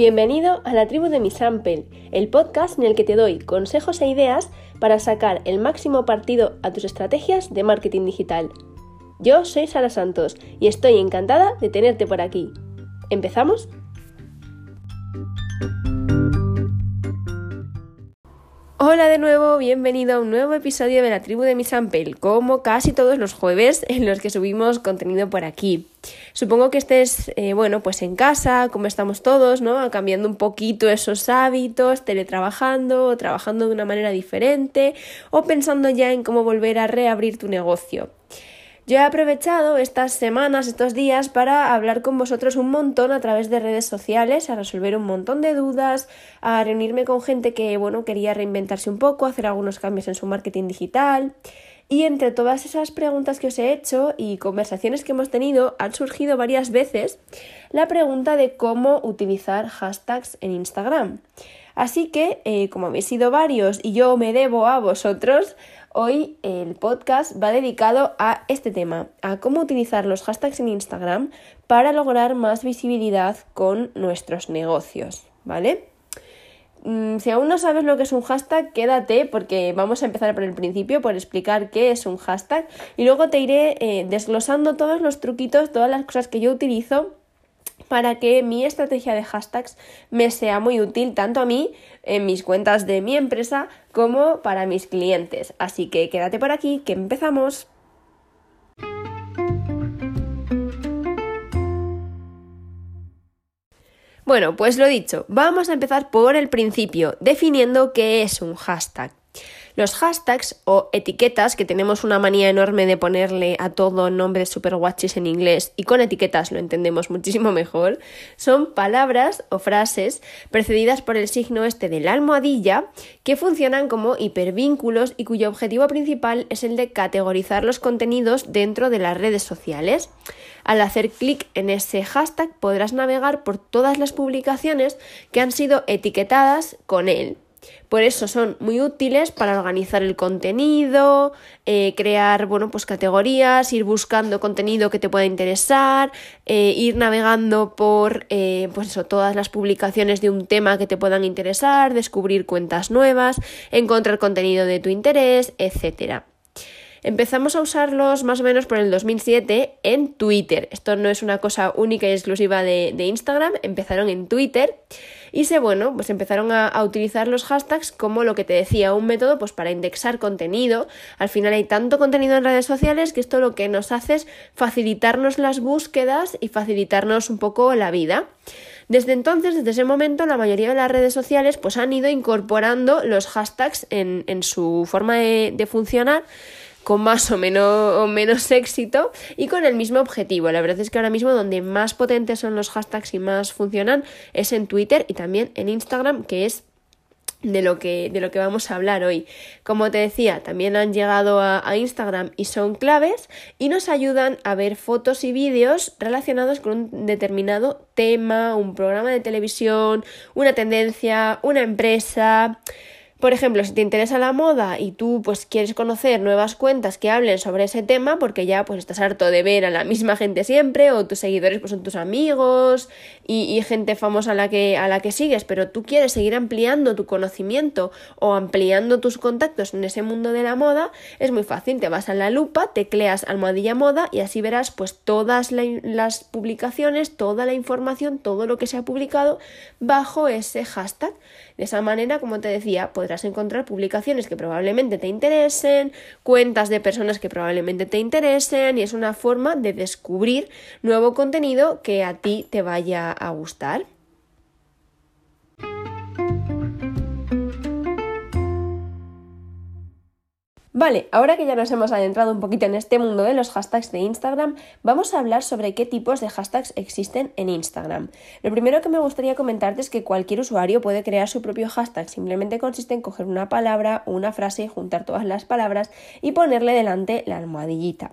Bienvenido a la tribu de mi Sample, el podcast en el que te doy consejos e ideas para sacar el máximo partido a tus estrategias de marketing digital. Yo soy Sara Santos y estoy encantada de tenerte por aquí. ¿Empezamos? Hola de nuevo, bienvenido a un nuevo episodio de la tribu de mi Sample, como casi todos los jueves en los que subimos contenido por aquí. Supongo que estés, eh, bueno, pues en casa, como estamos todos, ¿no? Cambiando un poquito esos hábitos, teletrabajando, trabajando de una manera diferente, o pensando ya en cómo volver a reabrir tu negocio. Yo he aprovechado estas semanas, estos días, para hablar con vosotros un montón a través de redes sociales, a resolver un montón de dudas, a reunirme con gente que, bueno, quería reinventarse un poco, hacer algunos cambios en su marketing digital. Y entre todas esas preguntas que os he hecho y conversaciones que hemos tenido, han surgido varias veces la pregunta de cómo utilizar hashtags en Instagram. Así que, eh, como habéis sido varios y yo me debo a vosotros, Hoy el podcast va dedicado a este tema, a cómo utilizar los hashtags en Instagram para lograr más visibilidad con nuestros negocios, ¿vale? Mm, si aún no sabes lo que es un hashtag, quédate porque vamos a empezar por el principio, por explicar qué es un hashtag y luego te iré eh, desglosando todos los truquitos, todas las cosas que yo utilizo para que mi estrategia de hashtags me sea muy útil tanto a mí en mis cuentas de mi empresa como para mis clientes. Así que quédate por aquí, que empezamos. Bueno, pues lo dicho, vamos a empezar por el principio, definiendo qué es un hashtag. Los hashtags o etiquetas, que tenemos una manía enorme de ponerle a todo nombres super guachis en inglés y con etiquetas lo entendemos muchísimo mejor, son palabras o frases precedidas por el signo este de la almohadilla que funcionan como hipervínculos y cuyo objetivo principal es el de categorizar los contenidos dentro de las redes sociales. Al hacer clic en ese hashtag podrás navegar por todas las publicaciones que han sido etiquetadas con él. Por eso son muy útiles para organizar el contenido, eh, crear bueno, pues categorías, ir buscando contenido que te pueda interesar, eh, ir navegando por eh, pues eso, todas las publicaciones de un tema que te puedan interesar, descubrir cuentas nuevas, encontrar contenido de tu interés, etcétera. Empezamos a usarlos más o menos por el 2007 en Twitter. Esto no es una cosa única y exclusiva de, Instagram, empezaron en Twitter y se, bueno, pues empezaron a, utilizar los hashtags como lo que te decía, un método pues para indexar contenido. Al final hay tanto contenido en redes sociales que esto lo que nos hace es facilitarnos las búsquedas y facilitarnos un poco la vida. Desde entonces, desde ese momento, la mayoría de las redes sociales pues han ido incorporando los hashtags en, su forma de funcionar con más o menos, menos éxito y con el mismo objetivo. La verdad es que ahora mismo donde más potentes son los hashtags y más funcionan es en Twitter y también en Instagram, que es de lo que, de lo que vamos a hablar hoy. Como te decía, también han llegado a, a, Instagram y son claves y nos ayudan a ver fotos y vídeos relacionados con un determinado tema, un programa de televisión, una tendencia, una empresa. Por ejemplo, si te interesa la moda y tú pues quieres conocer nuevas cuentas que hablen sobre ese tema porque ya pues estás harto de ver a la misma gente siempre o tus seguidores pues son tus amigos y, gente famosa a la, que, a la que sigues, pero tú quieres seguir ampliando tu conocimiento o ampliando tus contactos en ese mundo de la moda, es muy fácil, te vas a la lupa, tecleas almohadilla moda y así verás pues todas las publicaciones, toda la información, todo lo que se ha publicado bajo ese hashtag. De esa manera, como te decía, podrás encontrar publicaciones que probablemente te interesen, cuentas de personas que probablemente te interesen y es una forma de descubrir nuevo contenido que a ti te vaya a gustar. Vale, ahora que ya nos hemos adentrado un poquito en este mundo de los hashtags de Instagram, vamos a hablar sobre qué tipos de hashtags existen en Instagram. Lo primero que me gustaría comentarte es que cualquier usuario puede crear su propio hashtag, simplemente consiste en coger una palabra o una frase, juntar todas las palabras y ponerle delante la almohadillita.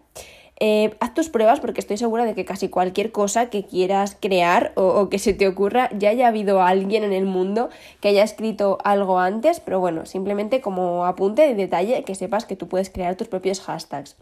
Eh, haz tus pruebas porque estoy segura de que casi cualquier cosa que quieras crear o, que se te ocurra ya haya habido alguien en el mundo que haya escrito algo antes, pero bueno, simplemente como apunte de detalle que sepas que tú puedes crear tus propios hashtags.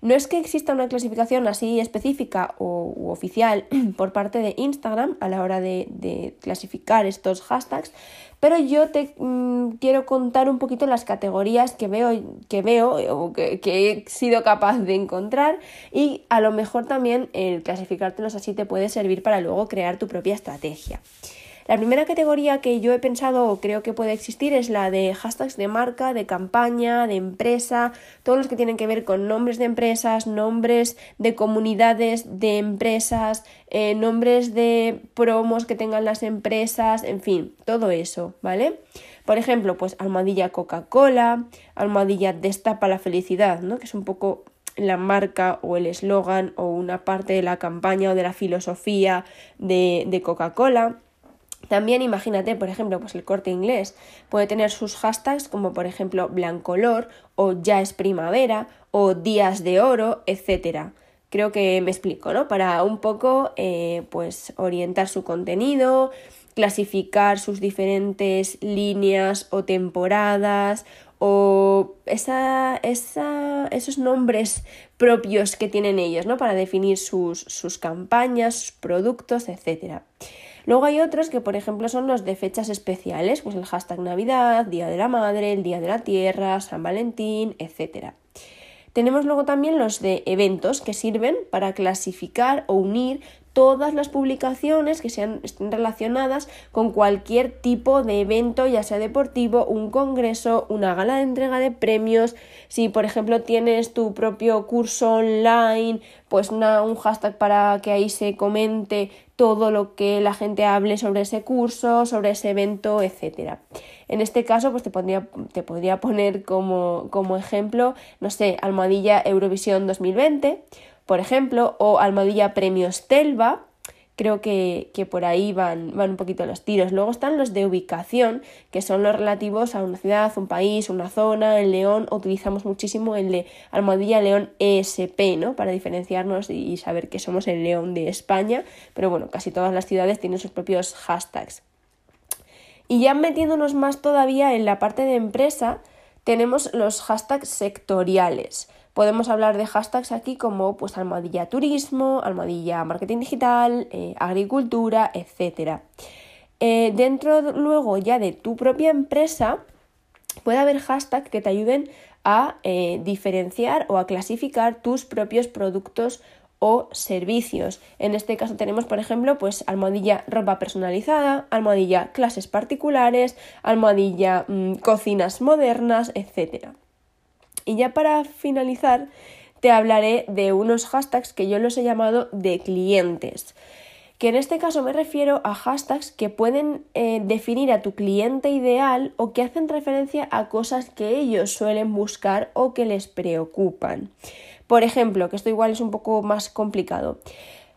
No es que exista una clasificación así específica o u oficial por parte de Instagram a la hora de, de clasificar estos hashtags, pero yo te mm, quiero contar un poquito las categorías que veo, que veo o que, que, he sido capaz de encontrar y a lo mejor también el clasificártelos así te puede servir para luego crear tu propia estrategia. La primera categoría que yo he pensado o creo que puede existir es la de hashtags de marca, de campaña, de empresa, todos los que tienen que ver con nombres de empresas, nombres de comunidades de empresas, eh, nombres de promos que tengan las empresas, en fin, todo eso, ¿vale? Por ejemplo, pues almohadilla Coca-Cola, almohadilla Destapa la felicidad, ¿no? Que es un poco la marca o el eslogan o una parte de la campaña o de la filosofía de, de Coca-Cola. También imagínate, por ejemplo, pues el corte inglés puede tener sus hashtags como por ejemplo blancolor o ya es primavera o días de oro, etcétera. Creo que me explico, ¿no? Para un poco eh, pues orientar su contenido, clasificar sus diferentes líneas o temporadas o esa, esa, esos nombres propios que tienen ellos, ¿no? Para definir sus, sus campañas, sus productos, etcétera. Luego hay otros que, por ejemplo, son los de fechas especiales, pues el hashtag Navidad, Día de la Madre, el Día de la Tierra, San Valentín, etc. Tenemos luego también los de eventos que sirven para clasificar o unir todas las publicaciones que sean, estén relacionadas con cualquier tipo de evento, ya sea deportivo, un congreso, una gala de entrega de premios. Si, por ejemplo, tienes tu propio curso online, pues una, un hashtag para que ahí se comente todo lo que la gente hable sobre ese curso, sobre ese evento, etc. En este caso, pues te, pondría, te podría poner como, como ejemplo, no sé, almohadilla Eurovisión 2020 por ejemplo, o Almohadilla Premios Telva, creo que, por ahí van, van, un poquito los tiros. Luego están los de ubicación, que son los relativos a una ciudad, un país, una zona. En León utilizamos muchísimo el de Almohadilla León ESP, ¿no? Para diferenciarnos y saber que somos el León de España. Pero bueno, casi todas las ciudades tienen sus propios hashtags. Y ya metiéndonos más todavía en la parte de empresa, tenemos los hashtags sectoriales. Podemos hablar de hashtags aquí como pues almohadilla turismo, almohadilla marketing digital, eh, agricultura, etc. Eh, dentro luego ya de tu propia empresa puede haber hashtags que te ayuden a eh, diferenciar o a clasificar tus propios productos o servicios. En este caso tenemos, por ejemplo, pues almohadilla ropa personalizada, almohadilla clases particulares, almohadilla mm, cocinas modernas, etcétera. Y ya para finalizar, te hablaré de unos hashtags que yo los he llamado de clientes que en este caso me refiero a hashtags que pueden eh, definir a tu cliente ideal o que hacen referencia a cosas que ellos suelen buscar o que les preocupan. Por ejemplo, que esto igual es un poco más complicado.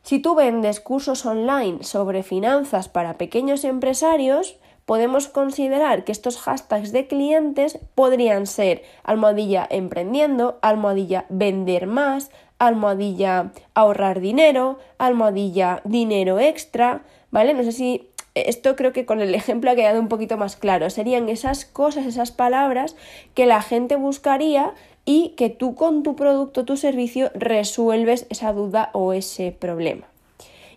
Si tú vendes cursos online sobre finanzas para pequeños empresarios, podemos considerar que estos hashtags de clientes podrían ser almohadilla emprendiendo, almohadilla vender más, almohadilla ahorrar dinero, almohadilla dinero extra, ¿vale? No sé si esto creo que con el ejemplo ha quedado un poquito más claro. Serían esas cosas, esas palabras que la gente buscaría y que tú con tu producto, tu servicio, resuelves esa duda o ese problema.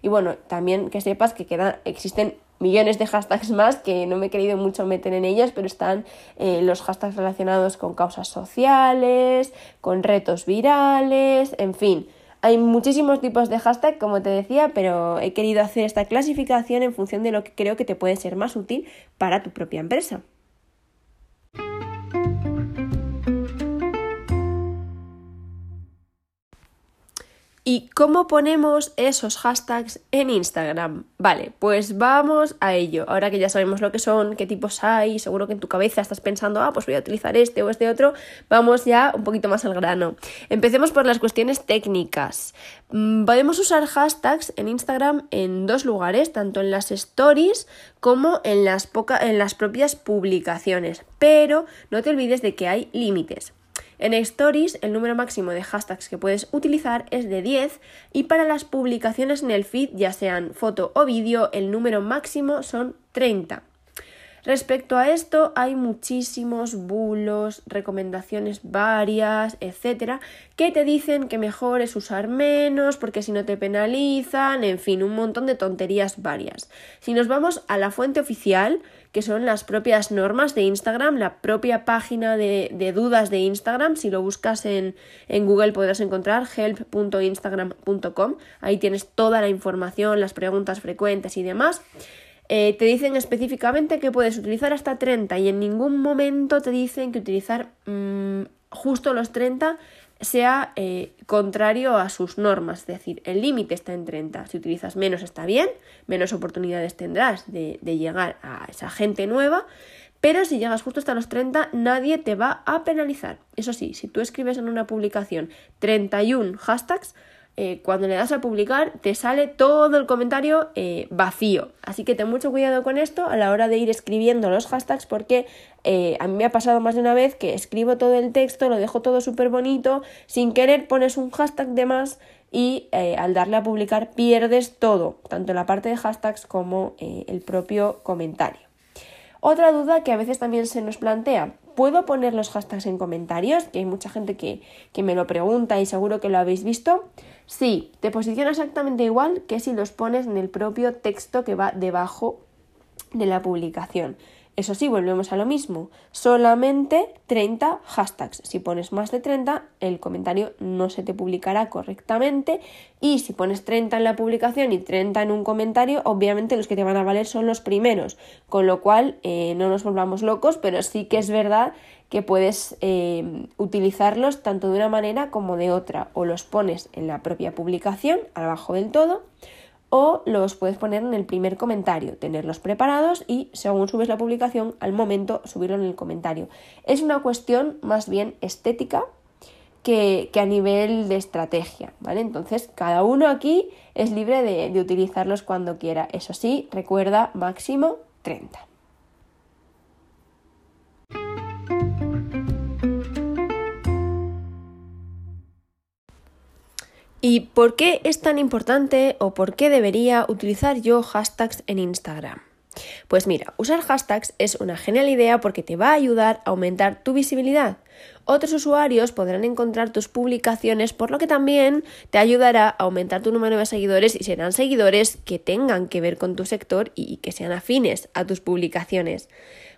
Y bueno, también que sepas que existen millones de hashtags más que no me he querido mucho meter en ellos, pero están eh, los hashtags relacionados con causas sociales, con retos virales, en fin. Hay muchísimos tipos de hashtag, como te decía, pero he querido hacer esta clasificación en función de lo que creo que te puede ser más útil para tu propia empresa. ¿Y cómo ponemos esos hashtags en Instagram? Vale, pues vamos a ello. Ahora que ya sabemos lo que son, qué tipos hay, seguro que en tu cabeza estás pensando, ah, pues voy a utilizar este o este otro, vamos ya un poquito más al grano. Empecemos por las cuestiones técnicas. Mm, podemos usar hashtags en Instagram en dos lugares, tanto en las stories como en las, en las propias publicaciones. Pero no te olvides de que hay límites. En Stories el número máximo de hashtags que puedes utilizar es de 10 y para las publicaciones en el feed, ya sean foto o vídeo, el número máximo son 30. Respecto a esto, hay muchísimos bulos, recomendaciones varias, etcétera, que te dicen que mejor es usar menos porque si no te penalizan, en fin, un montón de tonterías varias. Si nos vamos a la fuente oficial, que son las propias normas de Instagram, la propia página de, dudas de Instagram. Si lo buscas en, en Google podrás encontrar help.instagram.com. Ahí tienes toda la información, las preguntas frecuentes y demás. Eh, te dicen específicamente que puedes utilizar hasta 30 y en ningún momento te dicen que utilizar mm, justo los 30 sea eh, contrario a sus normas, es decir, el límite está en 30. Si utilizas menos está bien, menos oportunidades tendrás de, de, llegar a esa gente nueva, pero si llegas justo hasta los 30 nadie te va a penalizar. Eso sí, si tú escribes en una publicación 31 hashtags, eh, cuando le das a publicar te sale todo el comentario eh, vacío. Así que ten mucho cuidado con esto a la hora de ir escribiendo los hashtags porque eh, a mí me ha pasado más de una vez que escribo todo el texto, lo dejo todo súper bonito, sin querer pones un hashtag de más y al darle a publicar pierdes todo, tanto la parte de hashtags como el propio comentario. Otra duda que a veces también se nos plantea, ¿puedo poner los hashtags en comentarios? Que hay mucha gente que, que me lo pregunta y seguro que lo habéis visto. Sí, te posiciona exactamente igual que si los pones en el propio texto que va debajo de la publicación. Eso sí, volvemos a lo mismo. Solamente 30 hashtags. Si pones más de 30, el comentario no se te publicará correctamente. Y si pones 30 en la publicación y 30 en un comentario, obviamente los que te van a valer son los primeros. Con lo cual, eh, no nos volvamos locos, pero sí que es verdad que puedes eh, utilizarlos tanto de una manera como de otra. O los pones en la propia publicación, abajo del todo o los puedes poner en el primer comentario, tenerlos preparados y según subes la publicación, al momento subirlo en el comentario. Es una cuestión más bien estética que, a nivel de estrategia, ¿vale? Entonces, cada uno aquí es libre de, de utilizarlos cuando quiera. Eso sí, recuerda máximo 30. ¿Y por qué es tan importante o por qué debería utilizar yo hashtags en Instagram? Pues mira, usar hashtags es una genial idea porque te va a ayudar a aumentar tu visibilidad. Otros usuarios podrán encontrar tus publicaciones, por lo que también te ayudará a aumentar tu número de seguidores y serán seguidores que tengan que ver con tu sector y que sean afines a tus publicaciones.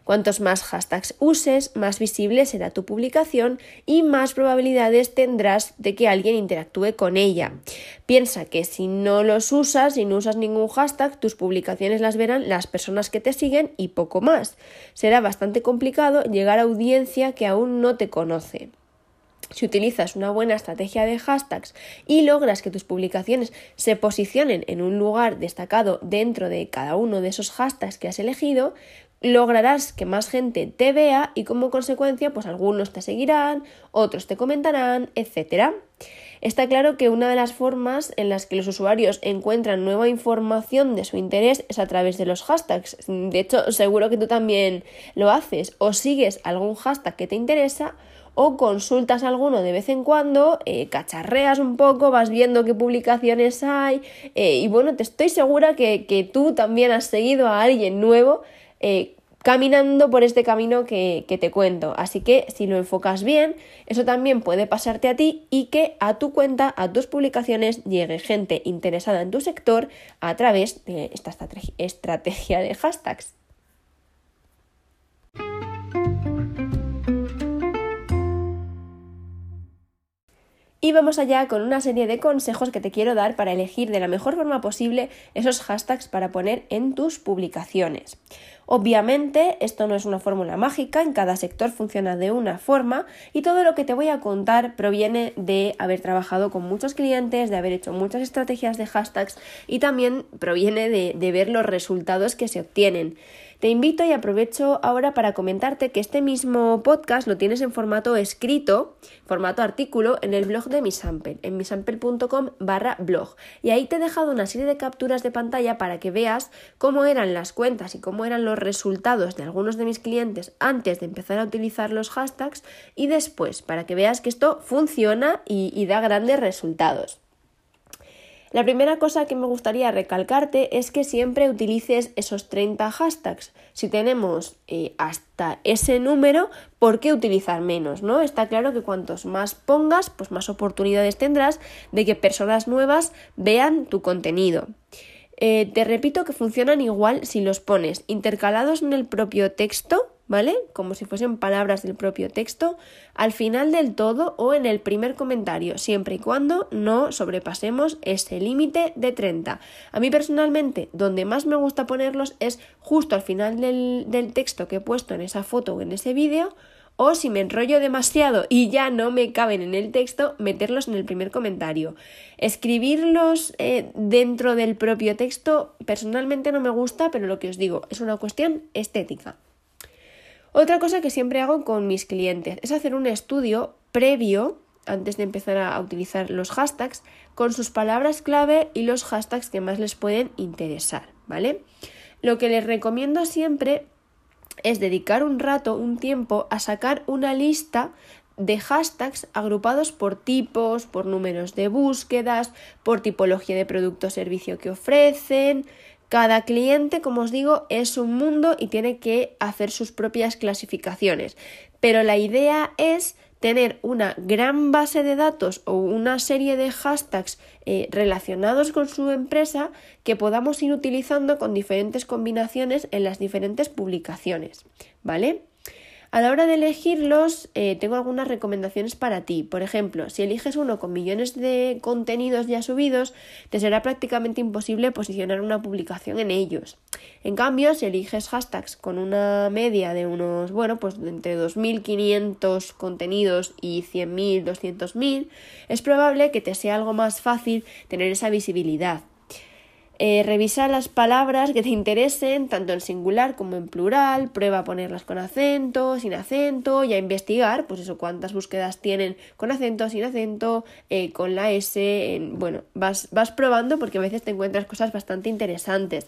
Cuantos más hashtags uses, más visible será tu publicación y más probabilidades tendrás de que alguien interactúe con ella. Piensa que si no los usas y no usas ningún hashtag, tus publicaciones las verán las personas que te siguen y poco más. Será bastante complicado llegar a audiencia que aún no te conoce. Si utilizas una buena estrategia de hashtags y logras que tus publicaciones se posicionen en un lugar destacado dentro de cada uno de esos hashtags que has elegido, lograrás que más gente te vea y como consecuencia pues algunos te seguirán, otros te comentarán, etc. Está claro que una de las formas en las que los usuarios encuentran nueva información de su interés es a través de los hashtags. De hecho, seguro que tú también lo haces o sigues algún hashtag que te interesa o consultas alguno de vez en cuando, eh, cacharreas un poco, vas viendo qué publicaciones hay eh, y bueno, te estoy segura que, que tú también has seguido a alguien nuevo eh, caminando por este camino que, que, te cuento. Así que si lo enfocas bien, eso también puede pasarte a ti y que a tu cuenta, a tus publicaciones, llegue gente interesada en tu sector a través de esta estrategia de hashtags. Y vamos allá con una serie de consejos que te quiero dar para elegir de la mejor forma posible esos hashtags para poner en tus publicaciones. Obviamente, esto no es una fórmula mágica, en cada sector funciona de una forma y todo lo que te voy a contar proviene de haber trabajado con muchos clientes, de haber hecho muchas estrategias de hashtags y también proviene de, ver los resultados que se obtienen. Te invito y aprovecho ahora para comentarte que este mismo podcast lo tienes en formato escrito, formato artículo, en el blog de Misample, en misample.com barra blog. Y ahí te he dejado una serie de capturas de pantalla para que veas cómo eran las cuentas y cómo eran los resultados de algunos de mis clientes antes de empezar a utilizar los hashtags y después, para que veas que esto funciona y, y da grandes resultados. La primera cosa que me gustaría recalcarte es que siempre utilices esos 30 hashtags. Si tenemos eh, hasta ese número, ¿por qué utilizar menos? ¿no? Está claro que cuantos más pongas, pues más oportunidades tendrás de que personas nuevas vean tu contenido. Eh, te repito que funcionan igual si los pones intercalados en el propio texto ¿vale? Como si fuesen palabras del propio texto, al final del todo o en el primer comentario, siempre y cuando no sobrepasemos ese límite de 30. A mí personalmente, donde más me gusta ponerlos es justo al final del, del texto que he puesto en esa foto o en ese vídeo, o si me enrollo demasiado y ya no me caben en el texto, meterlos en el primer comentario. Escribirlos eh, dentro del propio texto personalmente no me gusta, pero lo que os digo es una cuestión estética. Otra cosa que siempre hago con mis clientes es hacer un estudio previo antes de empezar a utilizar los hashtags con sus palabras clave y los hashtags que más les pueden interesar, ¿vale? Lo que les recomiendo siempre es dedicar un rato, un tiempo a sacar una lista de hashtags agrupados por tipos, por números de búsquedas, por tipología de producto o servicio que ofrecen, cada cliente, como os digo, es un mundo y tiene que hacer sus propias clasificaciones. Pero la idea es tener una gran base de datos o una serie de hashtags eh, relacionados con su empresa que podamos ir utilizando con diferentes combinaciones en las diferentes publicaciones. ¿Vale? A la hora de elegirlos, eh, tengo algunas recomendaciones para ti. Por ejemplo, si eliges uno con millones de contenidos ya subidos, te será prácticamente imposible posicionar una publicación en ellos. En cambio, si eliges hashtags con una media de unos, bueno, pues entre 2.500 contenidos y 100.000, 200.000, es probable que te sea algo más fácil tener esa visibilidad. Eh, revisa las palabras que te interesen, tanto en singular como en plural, prueba a ponerlas con acento, sin acento, y a investigar, pues eso, cuántas búsquedas tienen con acento, sin acento, eh, con la S, bueno, vas, vas probando porque a veces te encuentras cosas bastante interesantes.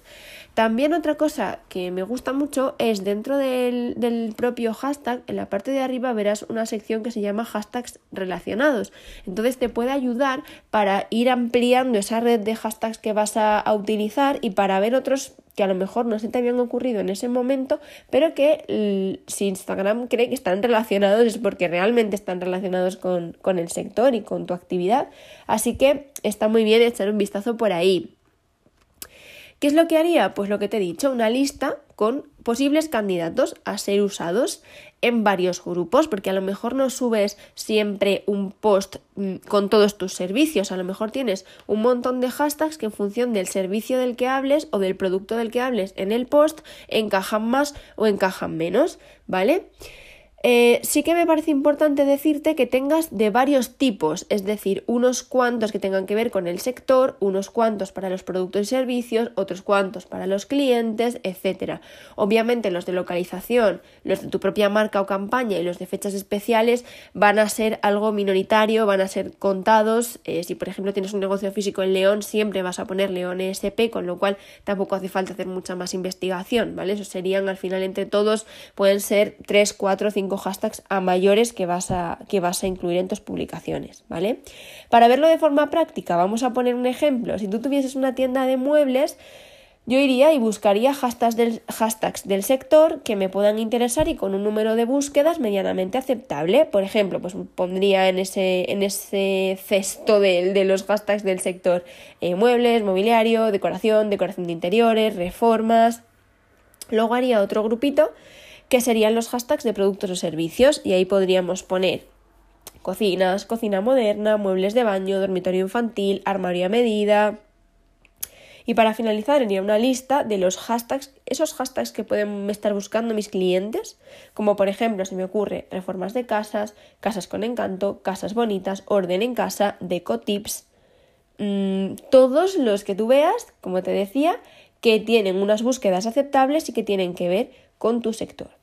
También otra cosa que me gusta mucho es dentro del, del propio hashtag, en la parte de arriba verás una sección que se llama hashtags relacionados. Entonces te puede ayudar para ir ampliando esa red de hashtags que vas a utilizar y para ver otros que a lo mejor no se te habían ocurrido en ese momento, pero que si Instagram cree que están relacionados es porque realmente están relacionados con, con el sector y con tu actividad. Así que está muy bien echar un vistazo por ahí. ¿Qué es lo que haría? Pues lo que te he dicho, una lista con posibles candidatos a ser usados en varios grupos, porque a lo mejor no subes siempre un post mm, con todos tus servicios, a lo mejor tienes un montón de hashtags que en función del servicio del que hables o del producto del que hables en el post encajan más o encajan menos, ¿vale? Eh, sí que me parece importante decirte que tengas de varios tipos, es decir, unos cuantos que tengan que ver con el sector, unos cuantos para los productos y servicios, otros cuantos para los clientes, etc. Obviamente los de localización, los de tu propia marca o campaña y los de fechas especiales van a ser algo minoritario, van a ser contados. Eh, si por ejemplo tienes un negocio físico en León, siempre vas a poner León ESP, con lo cual tampoco hace falta hacer mucha más investigación, ¿vale? Eso serían al final entre todos, pueden ser 3, 4, 5 hashtags a mayores que vas a, que vas a incluir en tus publicaciones, ¿vale? Para verlo de forma práctica, vamos a poner un ejemplo. Si tú tuvieses una tienda de muebles, yo iría y buscaría hashtags del, hashtags del sector que me puedan interesar y con un número de búsquedas medianamente aceptable. Por ejemplo, pues pondría en ese, en ese cesto de, los hashtags del sector eh, muebles, mobiliario, decoración, decoración de interiores, reformas. Luego haría otro grupito que serían los hashtags de productos o servicios y ahí podríamos poner cocinas, cocina moderna, muebles de baño, dormitorio infantil, armario a medida. Y para finalizar, haría una lista de los hashtags, esos hashtags que pueden estar buscando mis clientes, como por ejemplo, se me ocurre reformas de casas, casas con encanto, casas bonitas, orden en casa, deco tips, mm, todos los que tú veas, como te decía, que tienen unas búsquedas aceptables y que tienen que ver con tu sector.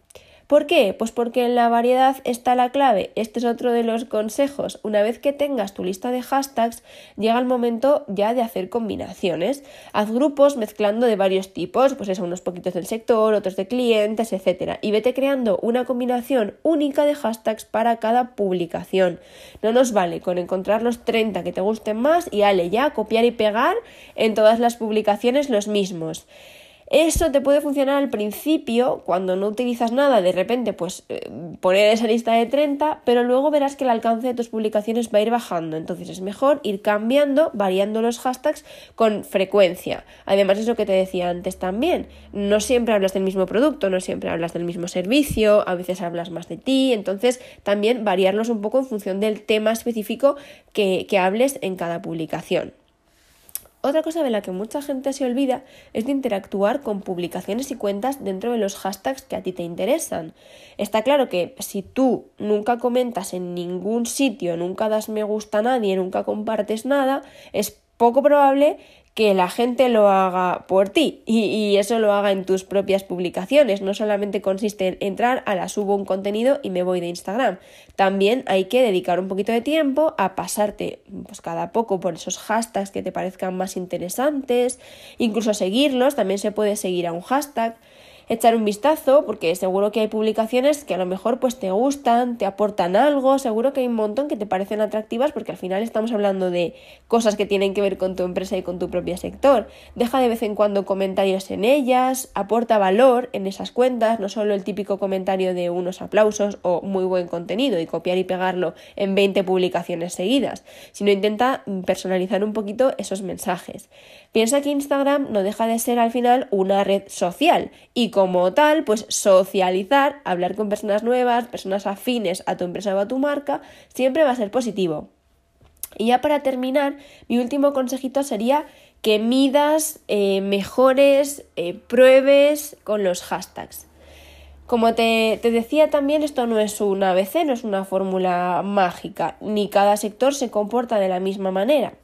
¿Por qué? Pues porque en la variedad está la clave. Este es otro de los consejos. Una vez que tengas tu lista de hashtags, llega el momento ya de hacer combinaciones. Haz grupos mezclando de varios tipos, pues eso, unos poquitos del sector, otros de clientes, etc. Y vete creando una combinación única de hashtags para cada publicación. No nos vale con encontrar los 30 que te gusten más y ale ya copiar y pegar en todas las publicaciones los mismos. Eso te puede funcionar al principio, cuando no utilizas nada, de repente, pues eh, poner esa lista de 30, pero luego verás que el alcance de tus publicaciones va a ir bajando. Entonces es mejor ir cambiando, variando los hashtags con frecuencia. Además, es lo que te decía antes también. No siempre hablas del mismo producto, no siempre hablas del mismo servicio, a veces hablas más de ti. Entonces, también variarlos un poco en función del tema específico que, que hables en cada publicación. Otra cosa de la que mucha gente se olvida es de interactuar con publicaciones y cuentas dentro de los hashtags que a ti te interesan. Está claro que si tú nunca comentas en ningún sitio, nunca das me gusta a nadie, nunca compartes nada, es poco probable que la gente lo haga por ti y, eso lo haga en tus propias publicaciones. No solamente consiste en entrar a la subo un contenido y me voy de Instagram. También hay que dedicar un poquito de tiempo a pasarte pues, cada poco por esos hashtags que te parezcan más interesantes, incluso seguirlos. También se puede seguir a un hashtag echar un vistazo porque seguro que hay publicaciones que a lo mejor pues te gustan, te aportan algo, seguro que hay un montón que te parecen atractivas porque al final estamos hablando de cosas que tienen que ver con tu empresa y con tu propio sector. Deja de vez en cuando comentarios en ellas, aporta valor en esas cuentas, no solo el típico comentario de unos aplausos o muy buen contenido y copiar y pegarlo en 20 publicaciones seguidas, sino intenta personalizar un poquito esos mensajes. Piensa que Instagram no deja de ser al final una red social y como tal, pues socializar, hablar con personas nuevas, personas afines a tu empresa o a tu marca, siempre va a ser positivo. Y ya para terminar, mi último consejito sería que midas, eh, mejores, eh, pruebes con los hashtags. Como te, te, decía también, esto no es un ABC, no es una fórmula mágica, ni cada sector se comporta de la misma manera.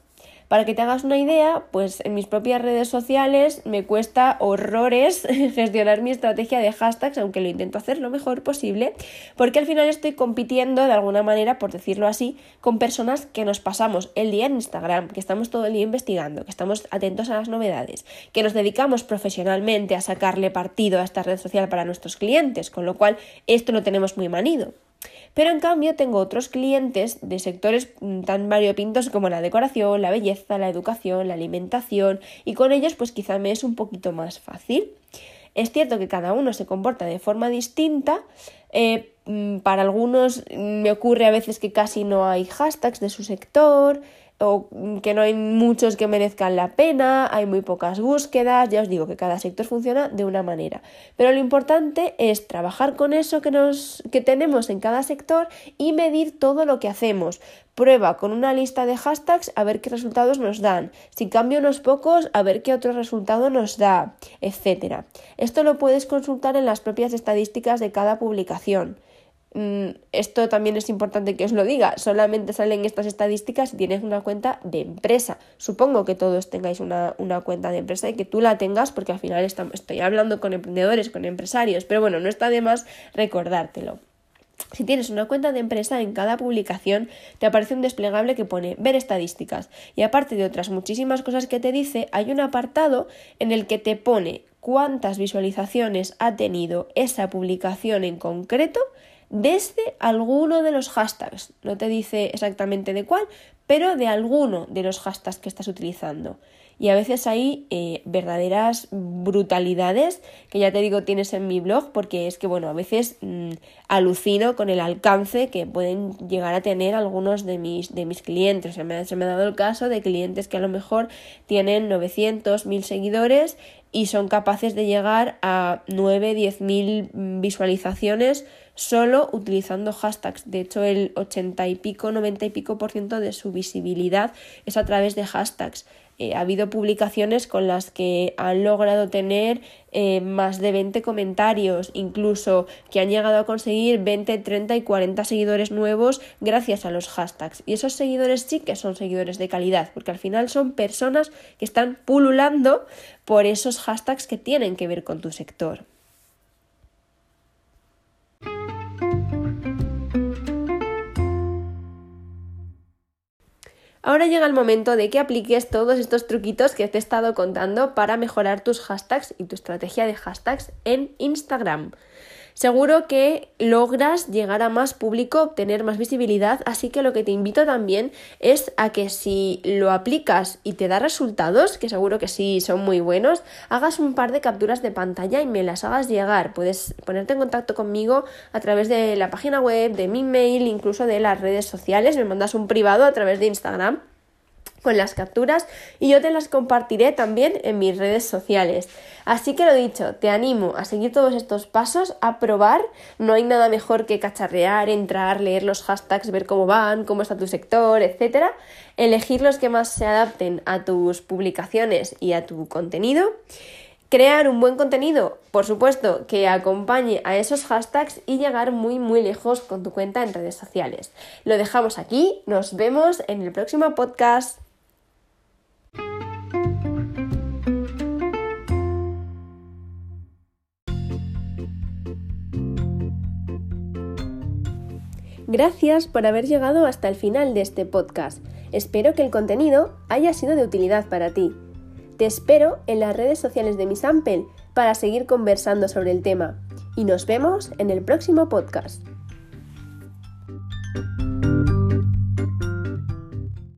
Para que te hagas una idea, pues en mis propias redes sociales me cuesta horrores gestionar mi estrategia de hashtags, aunque lo intento hacer lo mejor posible, porque al final estoy compitiendo de alguna manera, por decirlo así, con personas que nos pasamos el día en Instagram, que estamos todo el día investigando, que estamos atentos a las novedades, que nos dedicamos profesionalmente a sacarle partido a esta red social para nuestros clientes, con lo cual esto lo tenemos muy manido. Pero en cambio tengo otros clientes de sectores mm, tan variopintos como la decoración, la belleza, la educación, la alimentación y con ellos pues quizá me es un poquito más fácil. Es cierto que cada uno se comporta de forma distinta. Eh, mm, para algunos me ocurre a veces que casi no hay hashtags de su sector o que no hay muchos que merezcan la pena, hay muy pocas búsquedas, ya os digo que cada sector funciona de una manera. Pero lo importante es trabajar con eso que, nos, que tenemos en cada sector y medir todo lo que hacemos. Prueba con una lista de hashtags a ver qué resultados nos dan. Si cambio unos pocos, a ver qué otro resultado nos da, etc. Esto lo puedes consultar en las propias estadísticas de cada publicación. Mm, esto también es importante que os lo diga, solamente salen estas estadísticas si tienes una cuenta de empresa. Supongo que todos tengáis una, cuenta de empresa y que tú la tengas porque al final estoy hablando con emprendedores, con empresarios, pero bueno, no está de más recordártelo. Si tienes una cuenta de empresa, en cada publicación te aparece un desplegable que pone ver estadísticas y aparte de otras muchísimas cosas que te dice, hay un apartado en el que te pone cuántas visualizaciones ha tenido esa publicación en concreto desde alguno de los hashtags. No te dice exactamente de cuál, pero de alguno de los hashtags que estás utilizando. Y a veces hay eh, verdaderas brutalidades que ya te digo tienes en mi blog porque es que bueno, a veces mm, alucino con el alcance que pueden llegar a tener algunos de mis, de mis clientes. se me ha dado el caso de clientes que a lo mejor tienen 900, 1000 seguidores y son capaces de llegar a 9, 10 mil visualizaciones solo utilizando hashtags. De hecho, el 80 y pico, 90 y pico por ciento de su visibilidad es a través de hashtags. Eh, ha habido publicaciones con las que han logrado tener eh, más de 20 comentarios, incluso que han llegado a conseguir 20, 30 y 40 seguidores nuevos gracias a los hashtags. Y esos seguidores sí que son seguidores de calidad, porque al final son personas que están pululando por esos hashtags que tienen que ver con tu sector. Ahora llega el momento de que apliques todos estos truquitos que te he estado contando para mejorar tus hashtags y tu estrategia de hashtags en Instagram. Seguro que logras llegar a más público, obtener más visibilidad, así que lo que te invito también es a que si lo aplicas y te da resultados, que seguro que sí son muy buenos, hagas un par de capturas de pantalla y me las hagas llegar. Puedes ponerte en contacto conmigo a través de la página web, de mi mail, incluso de las redes sociales, me mandas un privado a través de Instagram con las capturas y yo te las compartiré también en mis redes sociales. Así que lo dicho, te animo a seguir todos estos pasos, a probar. No hay nada mejor que cacharrear, entrar, leer los hashtags, ver cómo van, cómo está tu sector, etc. Elegir los que más se adapten a tus publicaciones y a tu contenido. Crear un buen contenido, por supuesto, que acompañe a esos hashtags y llegar muy muy lejos con tu cuenta en redes sociales. Lo dejamos aquí, nos vemos en el próximo podcast. Gracias por haber llegado hasta el final de este podcast. Espero que el contenido haya sido de utilidad para ti. Te espero en las redes sociales de Miss Ample para seguir conversando sobre el tema. Y nos vemos en el próximo podcast.